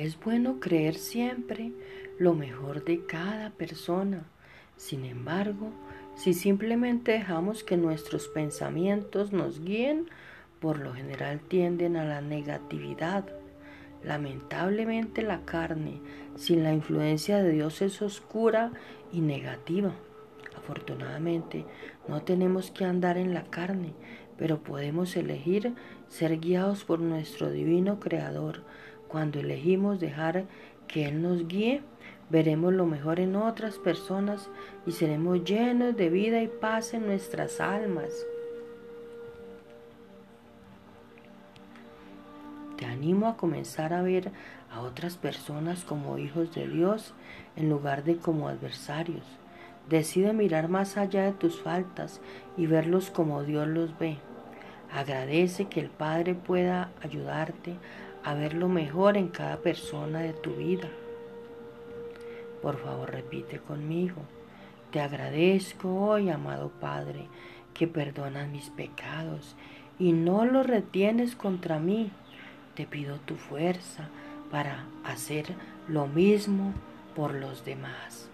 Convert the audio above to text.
Es bueno creer siempre lo mejor de cada persona. Sin embargo, si simplemente dejamos que nuestros pensamientos nos guíen, por lo general tienden a la negatividad. Lamentablemente la carne sin la influencia de Dios es oscura y negativa. Afortunadamente no tenemos que andar en la carne, pero podemos elegir ser guiados por nuestro divino Creador. Cuando elegimos dejar que Él nos guíe, veremos lo mejor en otras personas y seremos llenos de vida y paz en nuestras almas. Te animo a comenzar a ver a otras personas como hijos de Dios en lugar de como adversarios. Decide mirar más allá de tus faltas y verlos como Dios los ve. Agradece que el Padre pueda ayudarte a ver lo mejor en cada persona de tu vida. Por favor, repite conmigo. Te agradezco hoy, amado Padre, que perdonas mis pecados y no los retienes contra mí. Te pido tu fuerza para hacer lo mismo por los demás.